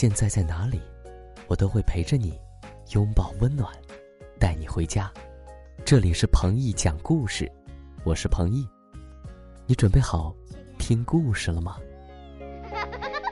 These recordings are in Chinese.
现在在哪里，我都会陪着你，拥抱温暖，带你回家。这里是彭毅讲故事，我是彭毅，你准备好听故事了吗？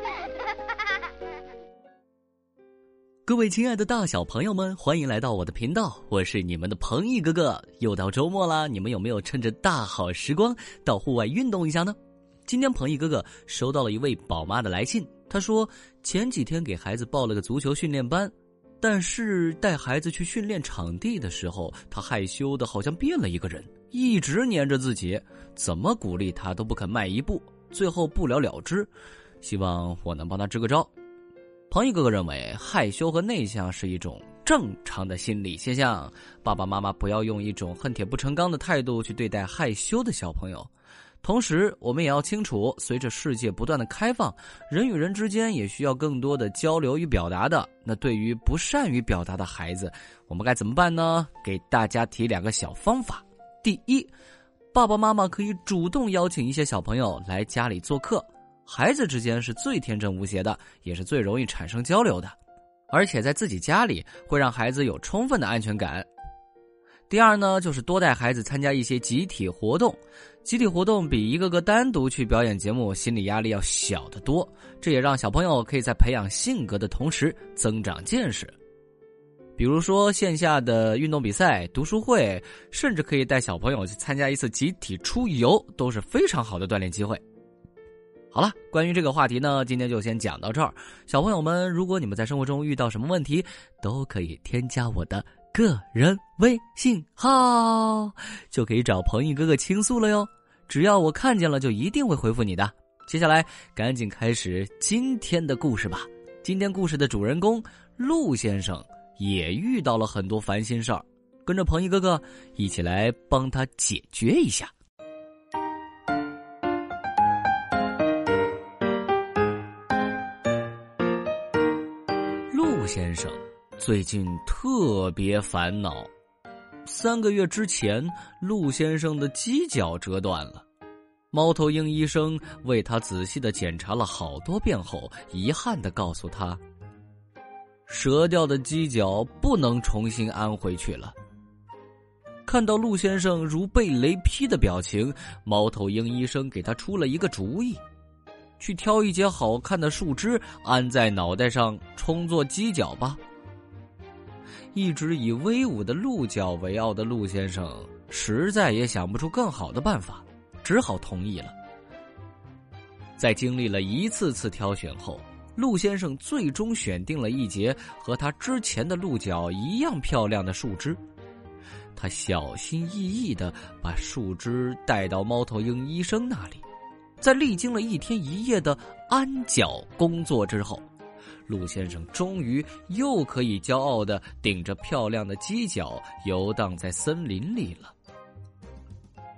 各位亲爱的大小朋友们，欢迎来到我的频道，我是你们的彭毅哥哥。又到周末啦，你们有没有趁着大好时光到户外运动一下呢？今天彭毅哥哥收到了一位宝妈的来信，他说前几天给孩子报了个足球训练班，但是带孩子去训练场地的时候，他害羞的好像变了一个人，一直黏着自己，怎么鼓励他都不肯迈一步，最后不了了之。希望我能帮他支个招。彭毅哥哥认为，害羞和内向是一种正常的心理现象，爸爸妈妈不要用一种恨铁不成钢的态度去对待害羞的小朋友。同时，我们也要清楚，随着世界不断的开放，人与人之间也需要更多的交流与表达的。那对于不善于表达的孩子，我们该怎么办呢？给大家提两个小方法。第一，爸爸妈妈可以主动邀请一些小朋友来家里做客。孩子之间是最天真无邪的，也是最容易产生交流的，而且在自己家里会让孩子有充分的安全感。第二呢，就是多带孩子参加一些集体活动，集体活动比一个个单独去表演节目心理压力要小得多。这也让小朋友可以在培养性格的同时增长见识。比如说线下的运动比赛、读书会，甚至可以带小朋友去参加一次集体出游，都是非常好的锻炼机会。好了，关于这个话题呢，今天就先讲到这儿。小朋友们，如果你们在生活中遇到什么问题，都可以添加我的。个人微信号就可以找彭毅哥哥倾诉了哟，只要我看见了，就一定会回复你的。接下来赶紧开始今天的故事吧。今天故事的主人公陆先生也遇到了很多烦心事儿，跟着彭毅哥哥一起来帮他解决一下。陆先生。最近特别烦恼。三个月之前，陆先生的犄角折断了。猫头鹰医生为他仔细的检查了好多遍后，遗憾的告诉他：折掉的犄角不能重新安回去了。看到陆先生如被雷劈的表情，猫头鹰医生给他出了一个主意：去挑一截好看的树枝安在脑袋上，充作犄角吧。一直以威武的鹿角为傲的陆先生，实在也想不出更好的办法，只好同意了。在经历了一次次挑选后，陆先生最终选定了一节和他之前的鹿角一样漂亮的树枝。他小心翼翼的把树枝带到猫头鹰医生那里，在历经了一天一夜的安脚工作之后。陆先生终于又可以骄傲的顶着漂亮的犄角游荡在森林里了。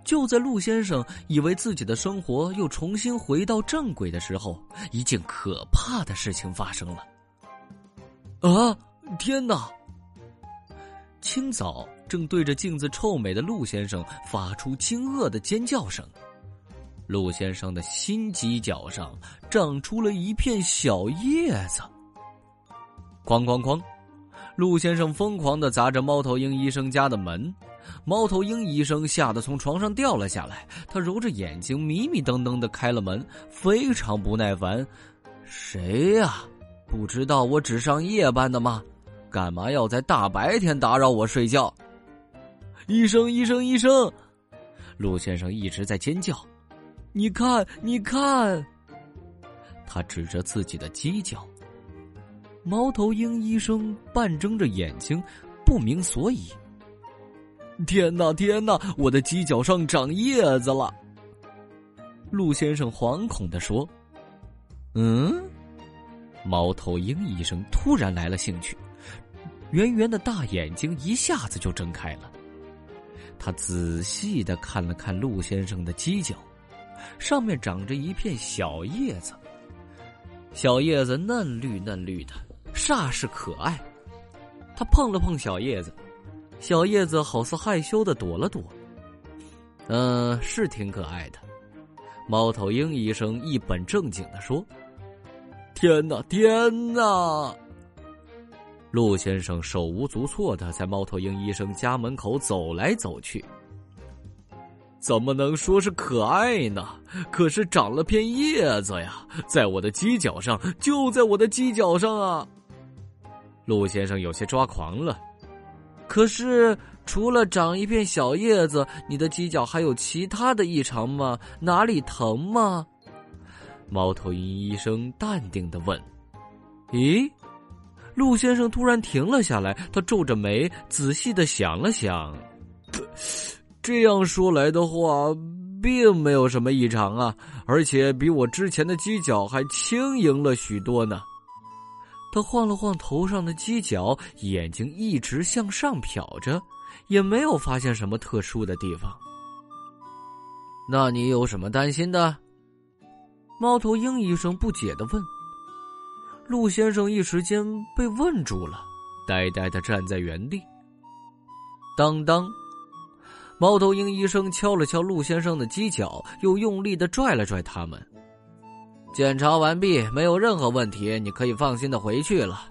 就在陆先生以为自己的生活又重新回到正轨的时候，一件可怕的事情发生了。啊！天哪！清早正对着镜子臭美的陆先生发出惊愕的尖叫声。陆先生的新犄角上长出了一片小叶子。哐哐哐！陆先生疯狂的砸着猫头鹰医生家的门，猫头鹰医生吓得从床上掉了下来。他揉着眼睛，迷迷瞪瞪的开了门，非常不耐烦：“谁呀？不知道我只上夜班的吗？干嘛要在大白天打扰我睡觉？”医生，医生，医生！陆先生一直在尖叫：“你看，你看！”他指着自己的犄角。猫头鹰医生半睁着眼睛，不明所以。天哪，天哪！我的犄角上长叶子了。陆先生惶恐的说：“嗯。”猫头鹰医生突然来了兴趣，圆圆的大眼睛一下子就睁开了。他仔细的看了看陆先生的犄角，上面长着一片小叶子，小叶子嫩绿嫩绿的。煞是可爱，他碰了碰小叶子，小叶子好似害羞的躲了躲。嗯，是挺可爱的。猫头鹰医生一本正经的说：“天哪，天哪！陆先生手无足措的在猫头鹰医生家门口走来走去。怎么能说是可爱呢？可是长了片叶子呀，在我的犄角上，就在我的犄角上啊！陆先生有些抓狂了。可是除了长一片小叶子，你的犄角还有其他的异常吗？哪里疼吗？猫头鹰医生淡定的问。咦？陆先生突然停了下来，他皱着眉，仔细的想了想。这样说来的话，并没有什么异常啊，而且比我之前的犄角还轻盈了许多呢。他晃了晃头上的犄角，眼睛一直向上瞟着，也没有发现什么特殊的地方。那你有什么担心的？猫头鹰医生不解的问。陆先生一时间被问住了，呆呆的站在原地。当当。猫头鹰医生敲了敲陆先生的犄角，又用力的拽了拽他们。检查完毕，没有任何问题，你可以放心的回去了。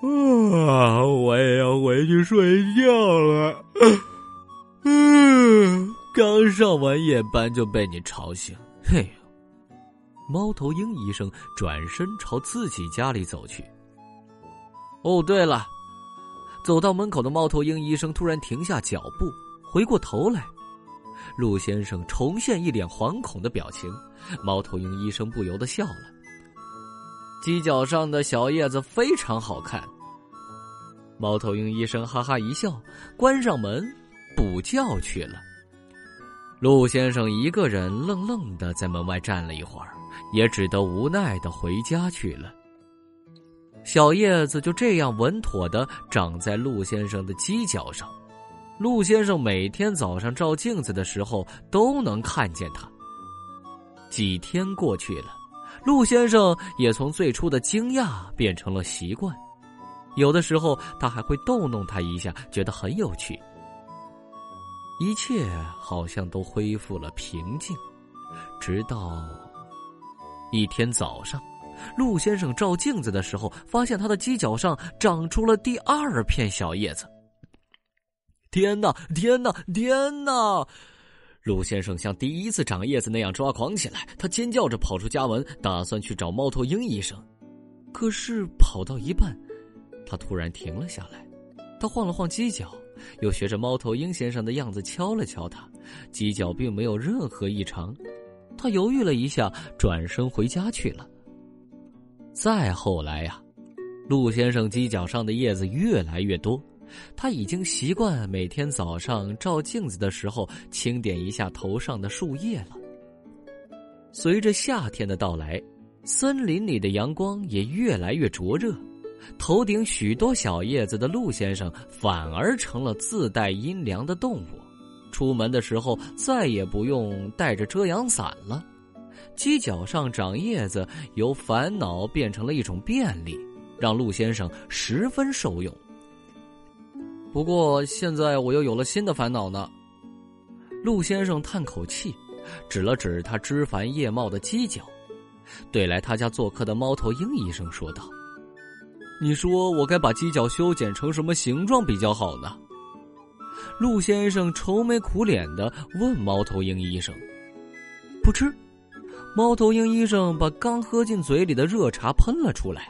啊，我也要回去睡觉了。嗯，刚上完夜班就被你吵醒。嘿，猫头鹰医生转身朝自己家里走去。哦，对了，走到门口的猫头鹰医生突然停下脚步。回过头来，陆先生重现一脸惶恐的表情。猫头鹰医生不由得笑了。犄角上的小叶子非常好看。猫头鹰医生哈哈一笑，关上门补觉去了。陆先生一个人愣愣的在门外站了一会儿，也只得无奈的回家去了。小叶子就这样稳妥的长在陆先生的犄角上。陆先生每天早上照镜子的时候都能看见它。几天过去了，陆先生也从最初的惊讶变成了习惯，有的时候他还会逗弄它一下，觉得很有趣。一切好像都恢复了平静，直到一天早上，陆先生照镜子的时候，发现他的犄角上长出了第二片小叶子。天哪！天哪！天哪！陆先生像第一次长叶子那样抓狂起来，他尖叫着跑出家门，打算去找猫头鹰医生。可是跑到一半，他突然停了下来。他晃了晃犄角，又学着猫头鹰先生的样子敲了敲它，犄角并没有任何异常。他犹豫了一下，转身回家去了。再后来呀，陆先生犄角上的叶子越来越多。他已经习惯每天早上照镜子的时候清点一下头上的树叶了。随着夏天的到来，森林里的阳光也越来越灼热，头顶许多小叶子的陆先生反而成了自带阴凉的动物。出门的时候再也不用带着遮阳伞了。犄角上长叶子由烦恼变成了一种便利，让陆先生十分受用。不过现在我又有了新的烦恼呢。陆先生叹口气，指了指他枝繁叶茂的犄角，对来他家做客的猫头鹰医生说道：“你说我该把犄角修剪成什么形状比较好呢？”陆先生愁眉苦脸的问猫头鹰医生。不吃，猫头鹰医生把刚喝进嘴里的热茶喷了出来。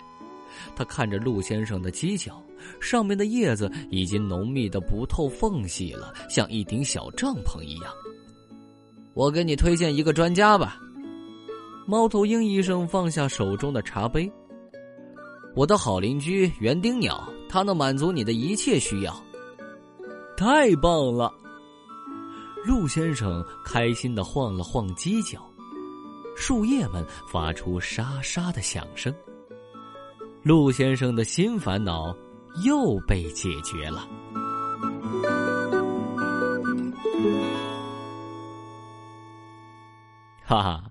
他看着陆先生的犄角，上面的叶子已经浓密的不透缝隙了，像一顶小帐篷一样。我给你推荐一个专家吧。猫头鹰医生放下手中的茶杯。我的好邻居园丁鸟，它能满足你的一切需要。太棒了！陆先生开心的晃了晃犄角，树叶们发出沙沙的响声。陆先生的新烦恼又被解决了。哈哈，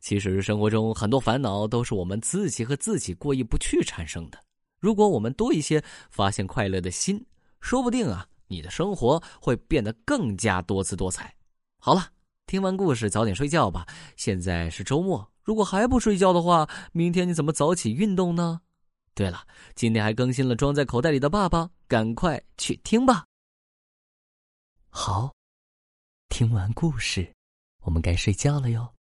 其实生活中很多烦恼都是我们自己和自己过意不去产生的。如果我们多一些发现快乐的心，说不定啊，你的生活会变得更加多姿多彩。好了，听完故事早点睡觉吧。现在是周末。如果还不睡觉的话，明天你怎么早起运动呢？对了，今天还更新了装在口袋里的爸爸，赶快去听吧。好，听完故事，我们该睡觉了哟。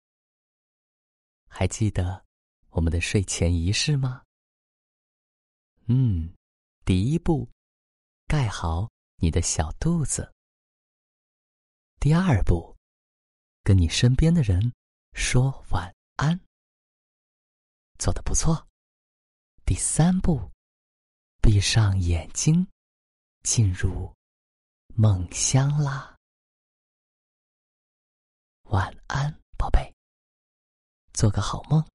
还记得我们的睡前仪式吗？嗯，第一步，盖好你的小肚子。第二步，跟你身边的人说晚安。做的不错。第三步，闭上眼睛，进入梦乡啦。晚安，宝贝，做个好梦。